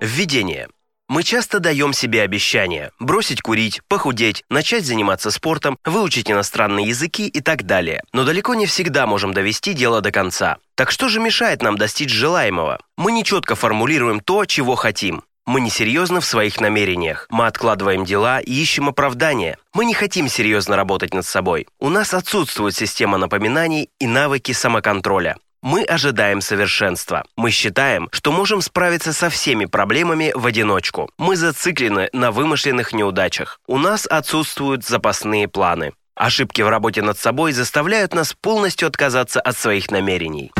Введение. Мы часто даем себе обещания – бросить курить, похудеть, начать заниматься спортом, выучить иностранные языки и так далее. Но далеко не всегда можем довести дело до конца. Так что же мешает нам достичь желаемого? Мы нечетко формулируем то, чего хотим. Мы несерьезны в своих намерениях. Мы откладываем дела и ищем оправдания. Мы не хотим серьезно работать над собой. У нас отсутствует система напоминаний и навыки самоконтроля. Мы ожидаем совершенства. Мы считаем, что можем справиться со всеми проблемами в одиночку. Мы зациклены на вымышленных неудачах. У нас отсутствуют запасные планы. Ошибки в работе над собой заставляют нас полностью отказаться от своих намерений.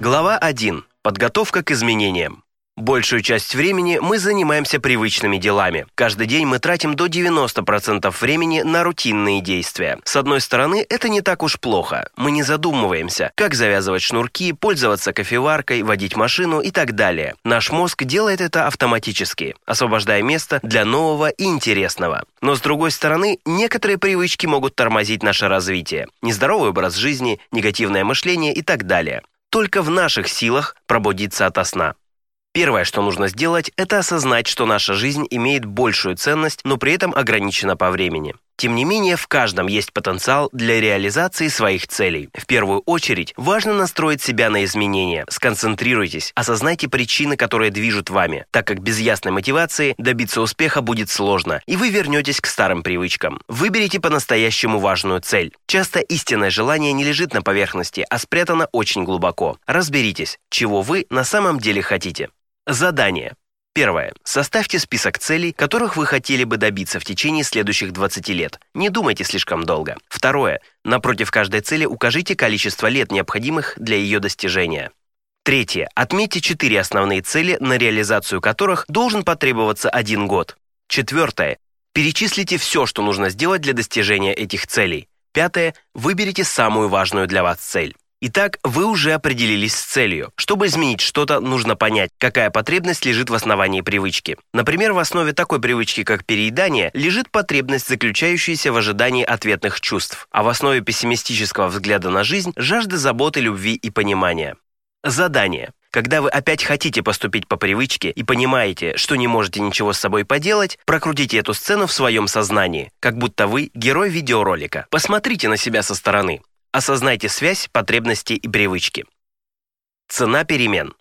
Глава 1. Подготовка к изменениям. Большую часть времени мы занимаемся привычными делами. Каждый день мы тратим до 90% времени на рутинные действия. С одной стороны, это не так уж плохо. Мы не задумываемся, как завязывать шнурки, пользоваться кофеваркой, водить машину и так далее. Наш мозг делает это автоматически, освобождая место для нового и интересного. Но с другой стороны, некоторые привычки могут тормозить наше развитие. Нездоровый образ жизни, негативное мышление и так далее. Только в наших силах пробудиться ото сна. Первое, что нужно сделать, это осознать, что наша жизнь имеет большую ценность, но при этом ограничена по времени. Тем не менее, в каждом есть потенциал для реализации своих целей. В первую очередь, важно настроить себя на изменения. Сконцентрируйтесь, осознайте причины, которые движут вами, так как без ясной мотивации добиться успеха будет сложно, и вы вернетесь к старым привычкам. Выберите по-настоящему важную цель. Часто истинное желание не лежит на поверхности, а спрятано очень глубоко. Разберитесь, чего вы на самом деле хотите. Задание. Первое. Составьте список целей, которых вы хотели бы добиться в течение следующих 20 лет. Не думайте слишком долго. Второе. Напротив каждой цели укажите количество лет, необходимых для ее достижения. Третье. Отметьте четыре основные цели, на реализацию которых должен потребоваться один год. Четвертое. Перечислите все, что нужно сделать для достижения этих целей. Пятое. Выберите самую важную для вас цель. Итак, вы уже определились с целью. Чтобы изменить что-то, нужно понять, какая потребность лежит в основании привычки. Например, в основе такой привычки, как переедание, лежит потребность, заключающаяся в ожидании ответных чувств, а в основе пессимистического взгляда на жизнь – жажда заботы, любви и понимания. Задание. Когда вы опять хотите поступить по привычке и понимаете, что не можете ничего с собой поделать, прокрутите эту сцену в своем сознании, как будто вы герой видеоролика. Посмотрите на себя со стороны. Осознайте связь, потребности и привычки. Цена перемен.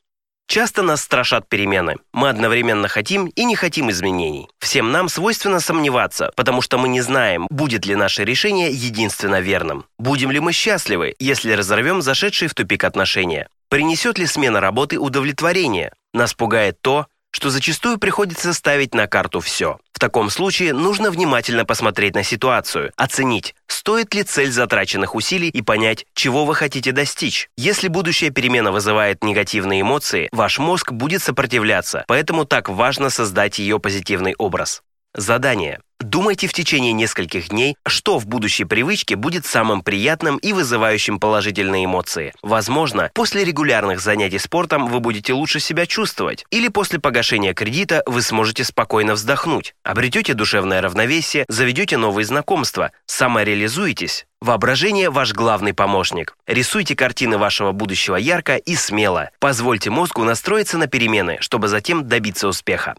Часто нас страшат перемены. Мы одновременно хотим и не хотим изменений. Всем нам свойственно сомневаться, потому что мы не знаем, будет ли наше решение единственно верным. Будем ли мы счастливы, если разорвем зашедшие в тупик отношения? Принесет ли смена работы удовлетворение? Нас пугает то, что зачастую приходится ставить на карту все. В таком случае нужно внимательно посмотреть на ситуацию, оценить, стоит ли цель затраченных усилий и понять, чего вы хотите достичь. Если будущая перемена вызывает негативные эмоции, ваш мозг будет сопротивляться, поэтому так важно создать ее позитивный образ. Задание. Думайте в течение нескольких дней, что в будущей привычке будет самым приятным и вызывающим положительные эмоции. Возможно, после регулярных занятий спортом вы будете лучше себя чувствовать, или после погашения кредита вы сможете спокойно вздохнуть, обретете душевное равновесие, заведете новые знакомства, самореализуетесь. Воображение – ваш главный помощник. Рисуйте картины вашего будущего ярко и смело. Позвольте мозгу настроиться на перемены, чтобы затем добиться успеха.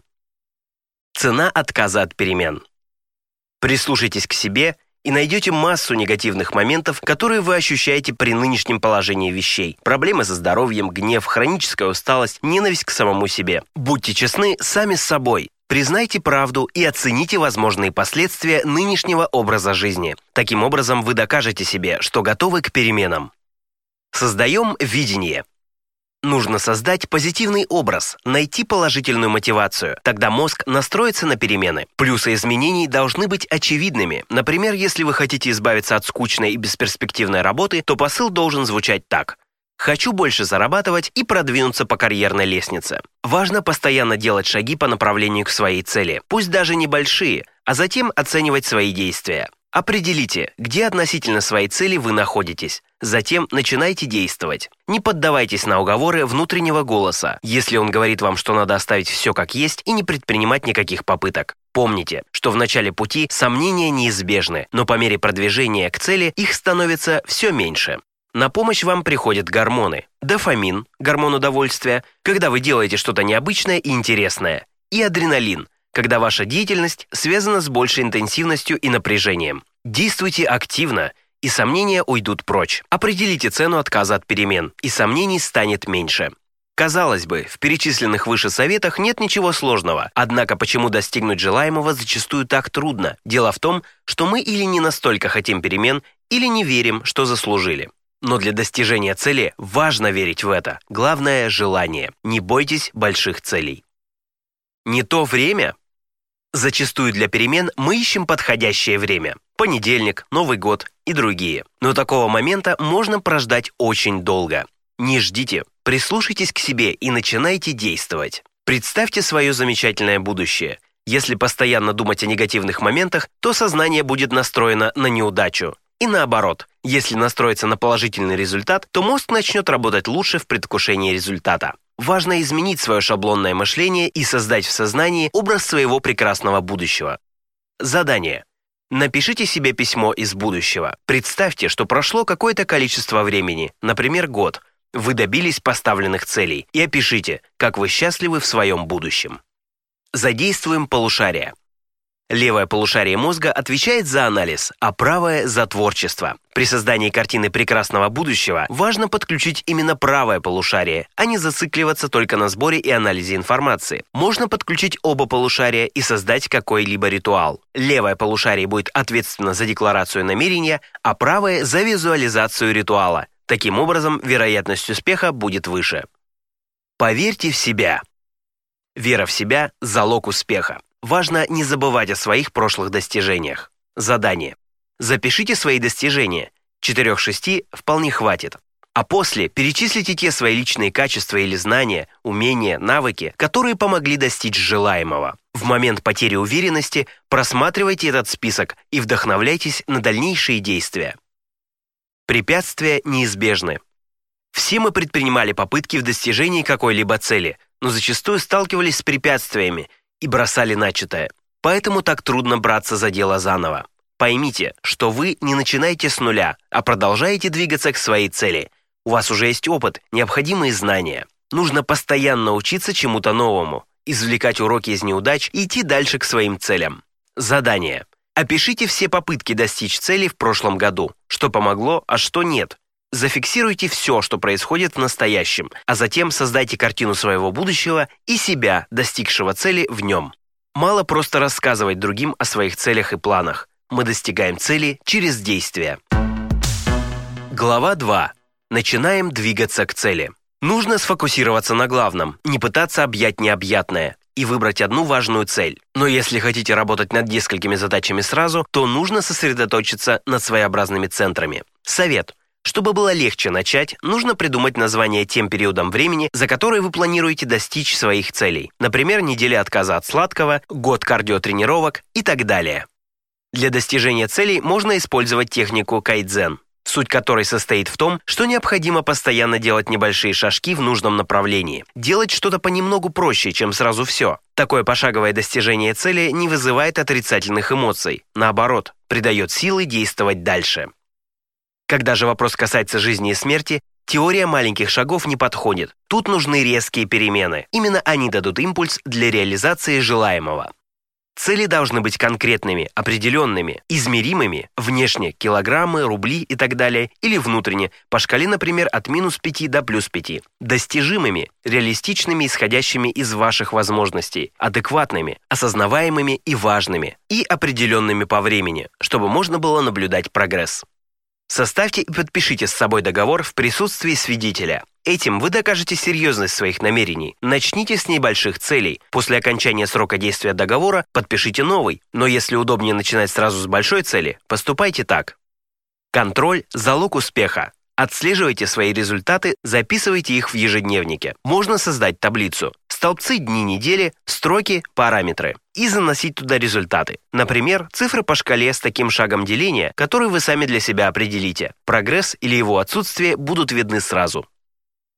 Цена отказа от перемен. Прислушайтесь к себе и найдете массу негативных моментов, которые вы ощущаете при нынешнем положении вещей. Проблемы со здоровьем, гнев, хроническая усталость, ненависть к самому себе. Будьте честны сами с собой. Признайте правду и оцените возможные последствия нынешнего образа жизни. Таким образом, вы докажете себе, что готовы к переменам. Создаем видение. Нужно создать позитивный образ, найти положительную мотивацию. Тогда мозг настроится на перемены. Плюсы изменений должны быть очевидными. Например, если вы хотите избавиться от скучной и бесперспективной работы, то посыл должен звучать так. Хочу больше зарабатывать и продвинуться по карьерной лестнице. Важно постоянно делать шаги по направлению к своей цели, пусть даже небольшие, а затем оценивать свои действия. Определите, где относительно своей цели вы находитесь. Затем начинайте действовать. Не поддавайтесь на уговоры внутреннего голоса, если он говорит вам, что надо оставить все как есть и не предпринимать никаких попыток. Помните, что в начале пути сомнения неизбежны, но по мере продвижения к цели их становится все меньше. На помощь вам приходят гормоны. Дофамин, гормон удовольствия, когда вы делаете что-то необычное и интересное. И адреналин, когда ваша деятельность связана с большей интенсивностью и напряжением. Действуйте активно, и сомнения уйдут прочь. Определите цену отказа от перемен, и сомнений станет меньше. Казалось бы, в перечисленных выше советах нет ничего сложного, однако почему достигнуть желаемого зачастую так трудно? Дело в том, что мы или не настолько хотим перемен, или не верим, что заслужили. Но для достижения цели важно верить в это. Главное – желание. Не бойтесь больших целей. Не то время? Зачастую для перемен мы ищем подходящее время. Понедельник, Новый год и другие. Но такого момента можно прождать очень долго. Не ждите, прислушайтесь к себе и начинайте действовать. Представьте свое замечательное будущее. Если постоянно думать о негативных моментах, то сознание будет настроено на неудачу. И наоборот, если настроиться на положительный результат, то мозг начнет работать лучше в предвкушении результата. Важно изменить свое шаблонное мышление и создать в сознании образ своего прекрасного будущего. Задание. Напишите себе письмо из будущего. Представьте, что прошло какое-то количество времени, например, год – вы добились поставленных целей и опишите, как вы счастливы в своем будущем. Задействуем полушария. Левое полушарие мозга отвечает за анализ, а правое – за творчество. При создании картины прекрасного будущего важно подключить именно правое полушарие, а не зацикливаться только на сборе и анализе информации. Можно подключить оба полушария и создать какой-либо ритуал. Левое полушарие будет ответственно за декларацию намерения, а правое – за визуализацию ритуала. Таким образом, вероятность успеха будет выше. Поверьте в себя. Вера в себя – залог успеха. Важно не забывать о своих прошлых достижениях. Задание. Запишите свои достижения. 4-6 вполне хватит. А после перечислите те свои личные качества или знания, умения, навыки, которые помогли достичь желаемого. В момент потери уверенности просматривайте этот список и вдохновляйтесь на дальнейшие действия. Препятствия неизбежны. Все мы предпринимали попытки в достижении какой-либо цели, но зачастую сталкивались с препятствиями и бросали начатое. Поэтому так трудно браться за дело заново. Поймите, что вы не начинаете с нуля, а продолжаете двигаться к своей цели. У вас уже есть опыт, необходимые знания. Нужно постоянно учиться чему-то новому, извлекать уроки из неудач и идти дальше к своим целям. Задание. Опишите все попытки достичь цели в прошлом году, что помогло, а что нет. Зафиксируйте все, что происходит в настоящем, а затем создайте картину своего будущего и себя, достигшего цели в нем. Мало просто рассказывать другим о своих целях и планах. Мы достигаем цели через действия. Глава 2. Начинаем двигаться к цели. Нужно сфокусироваться на главном, не пытаться объять необъятное и выбрать одну важную цель. Но если хотите работать над несколькими задачами сразу, то нужно сосредоточиться над своеобразными центрами. Совет. Чтобы было легче начать, нужно придумать название тем периодам времени, за которые вы планируете достичь своих целей. Например, неделя отказа от сладкого, год кардиотренировок и так далее. Для достижения целей можно использовать технику кайдзен суть которой состоит в том, что необходимо постоянно делать небольшие шажки в нужном направлении. Делать что-то понемногу проще, чем сразу все. Такое пошаговое достижение цели не вызывает отрицательных эмоций. Наоборот, придает силы действовать дальше. Когда же вопрос касается жизни и смерти, теория маленьких шагов не подходит. Тут нужны резкие перемены. Именно они дадут импульс для реализации желаемого. Цели должны быть конкретными, определенными, измеримыми, внешне килограммы, рубли и так далее, или внутренне, по шкале, например, от минус 5 до плюс 5, достижимыми, реалистичными, исходящими из ваших возможностей, адекватными, осознаваемыми и важными, и определенными по времени, чтобы можно было наблюдать прогресс. Составьте и подпишите с собой договор в присутствии свидетеля. Этим вы докажете серьезность своих намерений. Начните с небольших целей. После окончания срока действия договора подпишите новый. Но если удобнее начинать сразу с большой цели, поступайте так. Контроль – залог успеха. Отслеживайте свои результаты, записывайте их в ежедневнике. Можно создать таблицу. Столбцы дни недели, строки, параметры. И заносить туда результаты. Например, цифры по шкале с таким шагом деления, который вы сами для себя определите. Прогресс или его отсутствие будут видны сразу.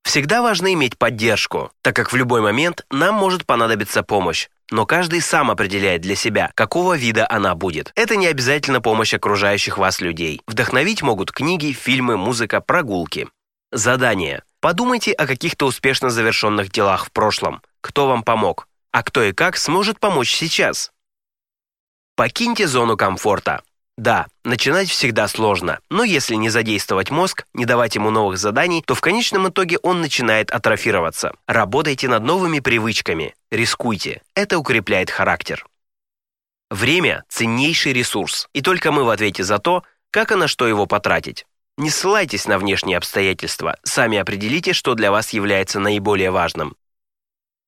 Всегда важно иметь поддержку, так как в любой момент нам может понадобиться помощь. но каждый сам определяет для себя, какого вида она будет. Это не обязательно помощь окружающих вас людей. Вдохновить могут книги, фильмы, музыка, прогулки. Задание. Подумайте о каких-то успешно завершенных делах в прошлом. Кто вам помог? А кто и как сможет помочь сейчас? Покиньте зону комфорта. Да, начинать всегда сложно, но если не задействовать мозг, не давать ему новых заданий, то в конечном итоге он начинает атрофироваться. Работайте над новыми привычками, рискуйте, это укрепляет характер. Время – ценнейший ресурс, и только мы в ответе за то, как и на что его потратить. Не ссылайтесь на внешние обстоятельства, сами определите, что для вас является наиболее важным.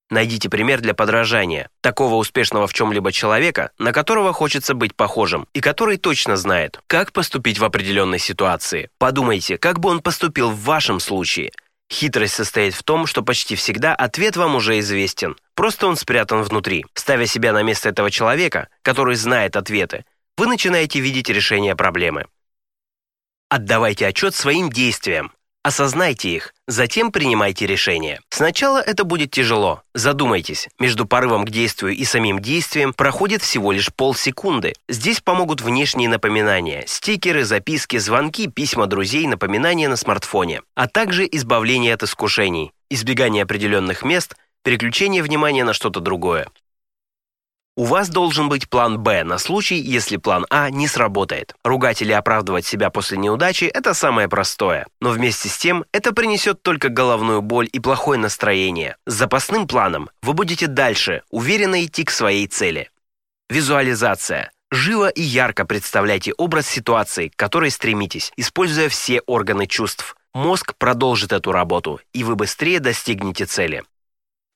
Найдите пример для подражания, такого успешного в чем-либо человека, на которого хочется быть похожим, и который точно знает, как поступить в определенной ситуации. Подумайте, как бы он поступил в вашем случае. Хитрость состоит в том, что почти всегда ответ вам уже известен, просто он спрятан внутри. Ставя себя на место этого человека, который знает ответы, вы начинаете видеть решение проблемы. Отдавайте отчет своим действиям, Осознайте их, затем принимайте решение. Сначала это будет тяжело. Задумайтесь, между порывом к действию и самим действием проходит всего лишь полсекунды. Здесь помогут внешние напоминания, стикеры, записки, звонки, письма друзей, напоминания на смартфоне, а также избавление от искушений, избегание определенных мест, переключение внимания на что-то другое. У вас должен быть план «Б» на случай, если план А не сработает. Ругать или оправдывать себя после неудачи – это самое простое. Но вместе с тем это принесет только головную боль и плохое настроение. С запасным планом вы будете дальше уверенно идти к своей цели. Визуализация. Живо и ярко представляйте образ ситуации, к которой стремитесь, используя все органы чувств. Мозг продолжит эту работу, и вы быстрее достигнете цели.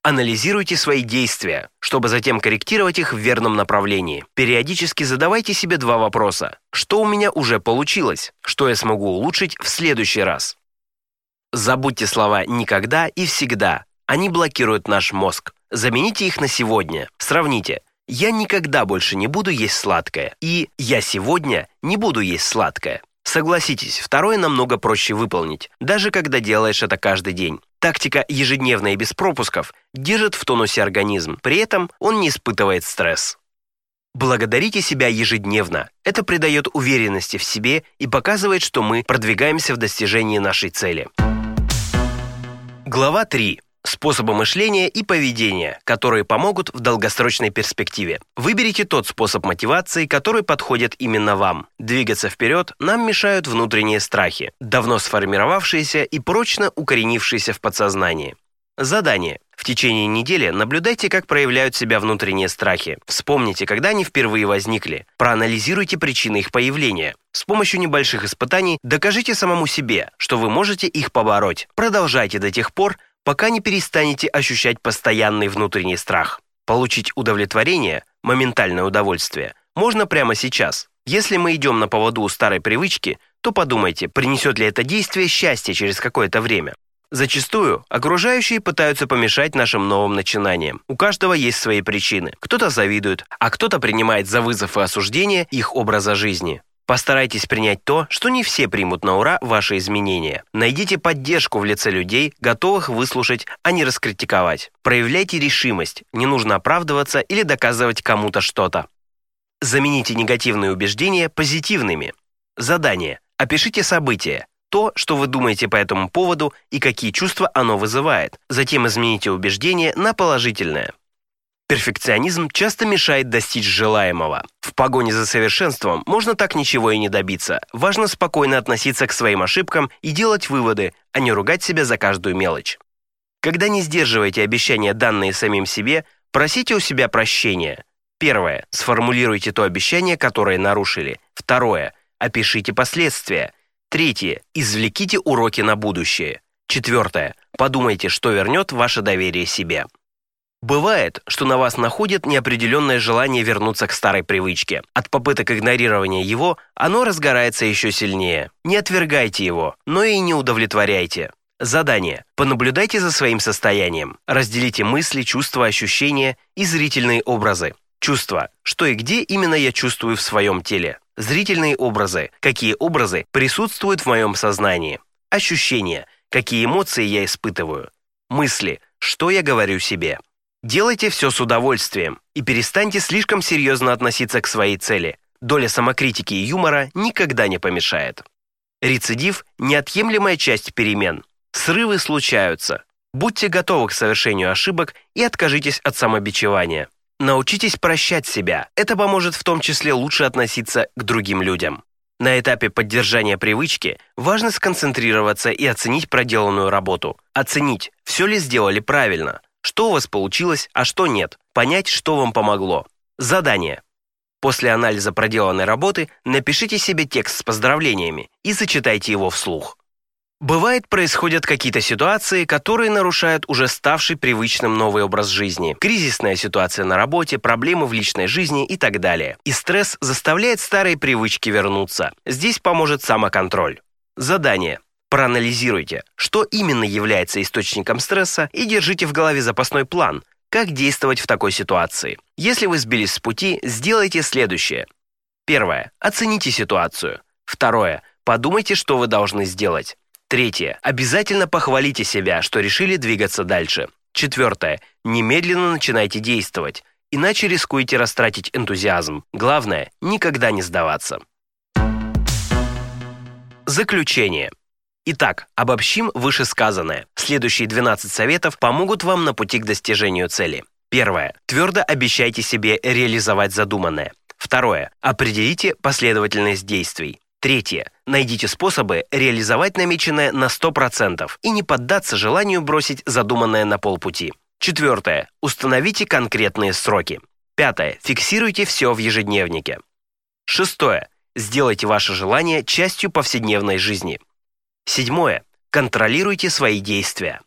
Анализируйте свои действия, чтобы затем корректировать их в верном направлении. Периодически задавайте себе два вопроса. Что у меня уже получилось? Что я смогу улучшить в следующий раз? Забудьте слова «никогда» и «всегда». Они блокируют наш мозг. Замените их на сегодня. Сравните. «Я никогда больше не буду есть сладкое» и «Я сегодня не буду есть сладкое». Согласитесь, второе намного проще выполнить, даже когда делаешь это каждый день. Тактика ежедневно и без пропусков держит в тонусе организм, при этом он не испытывает стресс. Благодарите себя ежедневно. Это придает уверенности в себе и показывает, что мы продвигаемся в достижении нашей цели. Глава 3 способы мышления и поведения, которые помогут в долгосрочной перспективе. Выберите тот способ мотивации, который подходит именно вам. Двигаться вперед нам мешают внутренние страхи, давно сформировавшиеся и прочно укоренившиеся в подсознании. Задание. В течение недели наблюдайте, как проявляют себя внутренние страхи. Вспомните, когда они впервые возникли. Проанализируйте причины их появления. С помощью небольших испытаний докажите самому себе, что вы можете их побороть. Продолжайте до тех пор, пока не перестанете ощущать постоянный внутренний страх. Получить удовлетворение, моментальное удовольствие, можно прямо сейчас. Если мы идем на поводу у старой привычки, то подумайте, принесет ли это действие счастье через какое-то время. Зачастую окружающие пытаются помешать нашим новым начинаниям. У каждого есть свои причины. Кто-то завидует, а кто-то принимает за вызов и осуждение их образа жизни. Постарайтесь принять то, что не все примут на ура ваши изменения. Найдите поддержку в лице людей, готовых выслушать, а не раскритиковать. Проявляйте решимость, не нужно оправдываться или доказывать кому-то что-то. Замените негативные убеждения позитивными. Задание. Опишите события, то, что вы думаете по этому поводу и какие чувства оно вызывает. Затем измените убеждение на положительное. Перфекционизм часто мешает достичь желаемого. В погоне за совершенством можно так ничего и не добиться. Важно спокойно относиться к своим ошибкам и делать выводы, а не ругать себя за каждую мелочь. Когда не сдерживаете обещания, данные самим себе, просите у себя прощения. Первое. Сформулируйте то обещание, которое нарушили. Второе. Опишите последствия. Третье. Извлеките уроки на будущее. Четвертое. Подумайте, что вернет ваше доверие себе. Бывает, что на вас находит неопределенное желание вернуться к старой привычке. От попыток игнорирования его оно разгорается еще сильнее. Не отвергайте его, но и не удовлетворяйте. Задание. Понаблюдайте за своим состоянием. Разделите мысли, чувства, ощущения и зрительные образы. Чувства. Что и где именно я чувствую в своем теле. Зрительные образы. Какие образы присутствуют в моем сознании. Ощущения. Какие эмоции я испытываю. Мысли. Что я говорю себе. Делайте все с удовольствием и перестаньте слишком серьезно относиться к своей цели. Доля самокритики и юмора никогда не помешает. Рецидив – неотъемлемая часть перемен. Срывы случаются. Будьте готовы к совершению ошибок и откажитесь от самобичевания. Научитесь прощать себя. Это поможет в том числе лучше относиться к другим людям. На этапе поддержания привычки важно сконцентрироваться и оценить проделанную работу. Оценить, все ли сделали правильно, что у вас получилось, а что нет. Понять, что вам помогло. Задание. После анализа проделанной работы напишите себе текст с поздравлениями и зачитайте его вслух. Бывает, происходят какие-то ситуации, которые нарушают уже ставший привычным новый образ жизни. Кризисная ситуация на работе, проблемы в личной жизни и так далее. И стресс заставляет старые привычки вернуться. Здесь поможет самоконтроль. Задание. Проанализируйте, что именно является источником стресса и держите в голове запасной план, как действовать в такой ситуации. Если вы сбились с пути, сделайте следующее. Первое. Оцените ситуацию. Второе. Подумайте, что вы должны сделать. Третье. Обязательно похвалите себя, что решили двигаться дальше. Четвертое. Немедленно начинайте действовать, иначе рискуете растратить энтузиазм. Главное, никогда не сдаваться. Заключение. Итак, обобщим вышесказанное. Следующие 12 советов помогут вам на пути к достижению цели. Первое. Твердо обещайте себе реализовать задуманное. Второе. Определите последовательность действий. Третье. Найдите способы реализовать намеченное на 100% и не поддаться желанию бросить задуманное на полпути. Четвертое. Установите конкретные сроки. Пятое. Фиксируйте все в ежедневнике. Шестое. Сделайте ваше желание частью повседневной жизни. Седьмое. Контролируйте свои действия.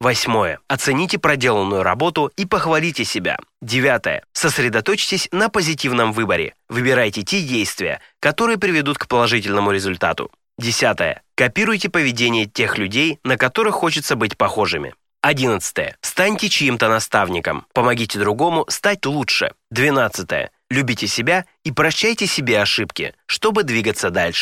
Восьмое. Оцените проделанную работу и похвалите себя. Девятое. Сосредоточьтесь на позитивном выборе. Выбирайте те действия, которые приведут к положительному результату. Десятое. Копируйте поведение тех людей, на которых хочется быть похожими. Одиннадцатое. Станьте чьим-то наставником. Помогите другому стать лучше. Двенадцатое. Любите себя и прощайте себе ошибки, чтобы двигаться дальше.